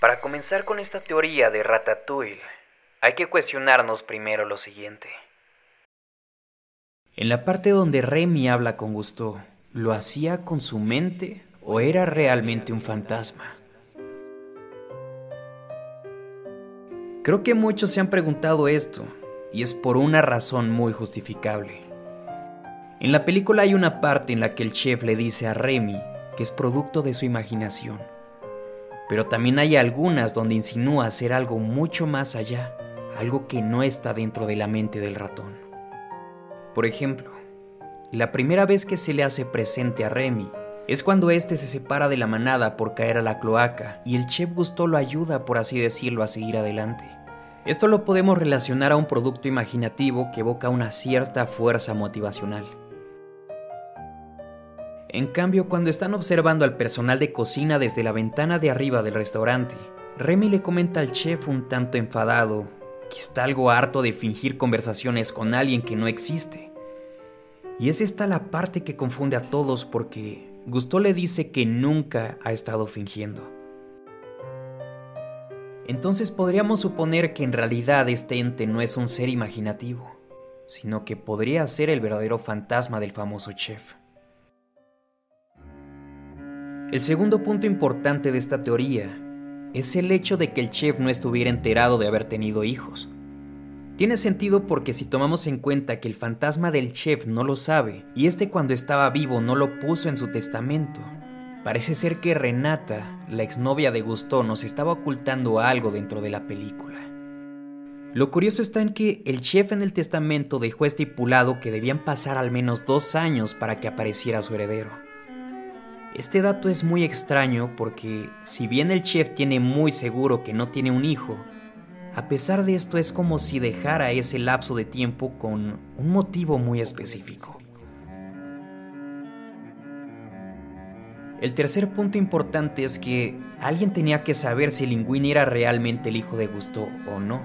Para comenzar con esta teoría de Ratatouille, hay que cuestionarnos primero lo siguiente. En la parte donde Remy habla con Gusto, ¿lo hacía con su mente o era realmente un fantasma? Creo que muchos se han preguntado esto, y es por una razón muy justificable. En la película hay una parte en la que el chef le dice a Remy que es producto de su imaginación, pero también hay algunas donde insinúa hacer algo mucho más allá, algo que no está dentro de la mente del ratón. Por ejemplo, la primera vez que se le hace presente a Remy es cuando éste se separa de la manada por caer a la cloaca y el chef Gusto lo ayuda, por así decirlo, a seguir adelante. Esto lo podemos relacionar a un producto imaginativo que evoca una cierta fuerza motivacional. En cambio, cuando están observando al personal de cocina desde la ventana de arriba del restaurante, Remy le comenta al chef un tanto enfadado que está algo harto de fingir conversaciones con alguien que no existe. Y es esta la parte que confunde a todos porque Gusto le dice que nunca ha estado fingiendo. Entonces podríamos suponer que en realidad este ente no es un ser imaginativo, sino que podría ser el verdadero fantasma del famoso chef. El segundo punto importante de esta teoría es el hecho de que el chef no estuviera enterado de haber tenido hijos. Tiene sentido porque si tomamos en cuenta que el fantasma del chef no lo sabe y este cuando estaba vivo no lo puso en su testamento, parece ser que Renata, la exnovia de Gusto, nos estaba ocultando algo dentro de la película. Lo curioso está en que el chef en el testamento dejó estipulado que debían pasar al menos dos años para que apareciera su heredero. Este dato es muy extraño porque si bien el chef tiene muy seguro que no tiene un hijo, a pesar de esto es como si dejara ese lapso de tiempo con un motivo muy específico. El tercer punto importante es que alguien tenía que saber si Linguini era realmente el hijo de Gusto o no.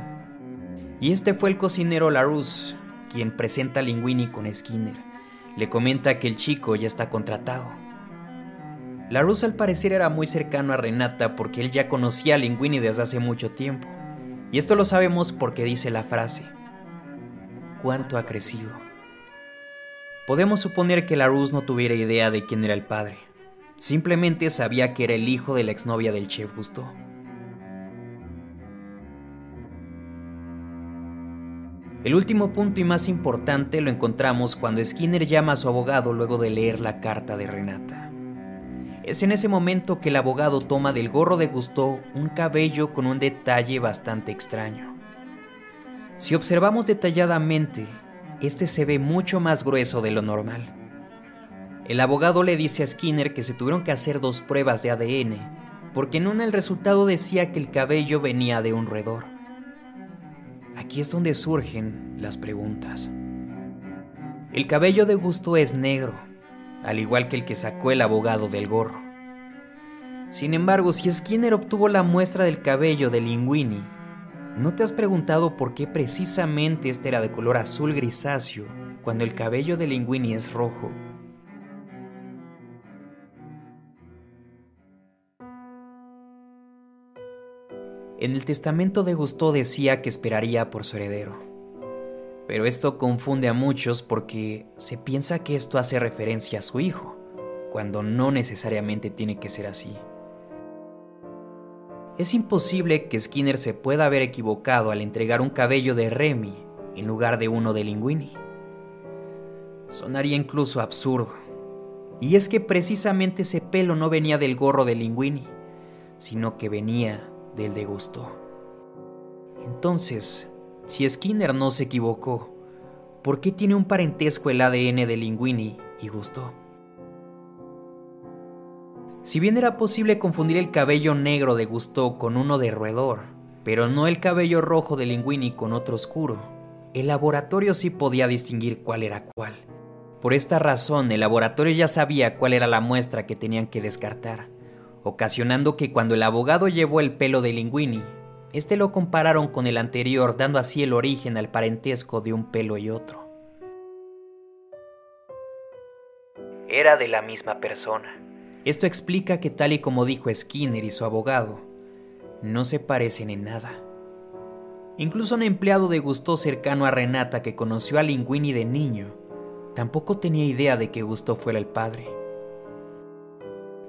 Y este fue el cocinero Larousse, quien presenta a Linguini con Skinner. Le comenta que el chico ya está contratado la Rusa al parecer era muy cercano a Renata porque él ya conocía a Linguini desde hace mucho tiempo. Y esto lo sabemos porque dice la frase, ¿cuánto ha crecido? Podemos suponer que la Rus no tuviera idea de quién era el padre. Simplemente sabía que era el hijo de la exnovia del chef Gusto. El último punto y más importante lo encontramos cuando Skinner llama a su abogado luego de leer la carta de Renata. Es en ese momento que el abogado toma del gorro de Gusto un cabello con un detalle bastante extraño. Si observamos detalladamente, este se ve mucho más grueso de lo normal. El abogado le dice a Skinner que se tuvieron que hacer dos pruebas de ADN, porque en una el resultado decía que el cabello venía de un roedor. Aquí es donde surgen las preguntas. El cabello de Gusto es negro, al igual que el que sacó el abogado del gorro. Sin embargo, si Skinner obtuvo la muestra del cabello de Linguini, ¿no te has preguntado por qué precisamente este era de color azul grisáceo cuando el cabello de Linguini es rojo? En el testamento de Gusto decía que esperaría por su heredero. Pero esto confunde a muchos porque se piensa que esto hace referencia a su hijo, cuando no necesariamente tiene que ser así. Es imposible que Skinner se pueda haber equivocado al entregar un cabello de Remy en lugar de uno de Linguini. Sonaría incluso absurdo. Y es que precisamente ese pelo no venía del gorro de Linguini, sino que venía del de Gusto. Entonces, si Skinner no se equivocó, ¿por qué tiene un parentesco el ADN de Linguini y Gusto? Si bien era posible confundir el cabello negro de Gusto con uno de roedor, pero no el cabello rojo de Linguini con otro oscuro, el laboratorio sí podía distinguir cuál era cuál. Por esta razón, el laboratorio ya sabía cuál era la muestra que tenían que descartar, ocasionando que cuando el abogado llevó el pelo de Linguini, este lo compararon con el anterior, dando así el origen al parentesco de un pelo y otro. Era de la misma persona. Esto explica que tal y como dijo Skinner y su abogado, no se parecen en nada. Incluso un empleado de Gusto cercano a Renata que conoció a Linguini de niño, tampoco tenía idea de que Gusto fuera el padre.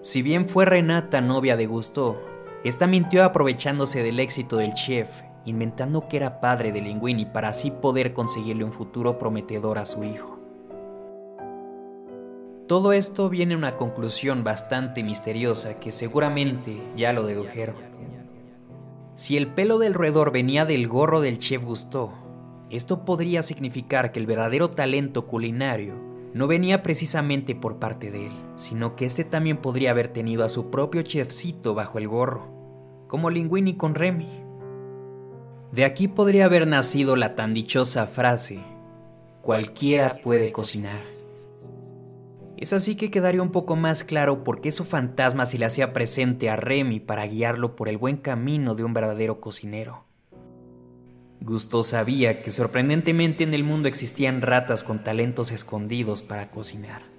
Si bien fue Renata novia de Gusto, esta mintió aprovechándose del éxito del chef, inventando que era padre de Linguini para así poder conseguirle un futuro prometedor a su hijo. Todo esto viene a una conclusión bastante misteriosa que seguramente ya lo dedujeron. Si el pelo del roedor venía del gorro del chef Gusteau, esto podría significar que el verdadero talento culinario no venía precisamente por parte de él, sino que este también podría haber tenido a su propio chefcito bajo el gorro, como Linguini con Remy. De aquí podría haber nacido la tan dichosa frase, cualquiera puede cocinar. Es así que quedaría un poco más claro por qué su fantasma se le hacía presente a Remy para guiarlo por el buen camino de un verdadero cocinero. Gusto sabía que sorprendentemente en el mundo existían ratas con talentos escondidos para cocinar.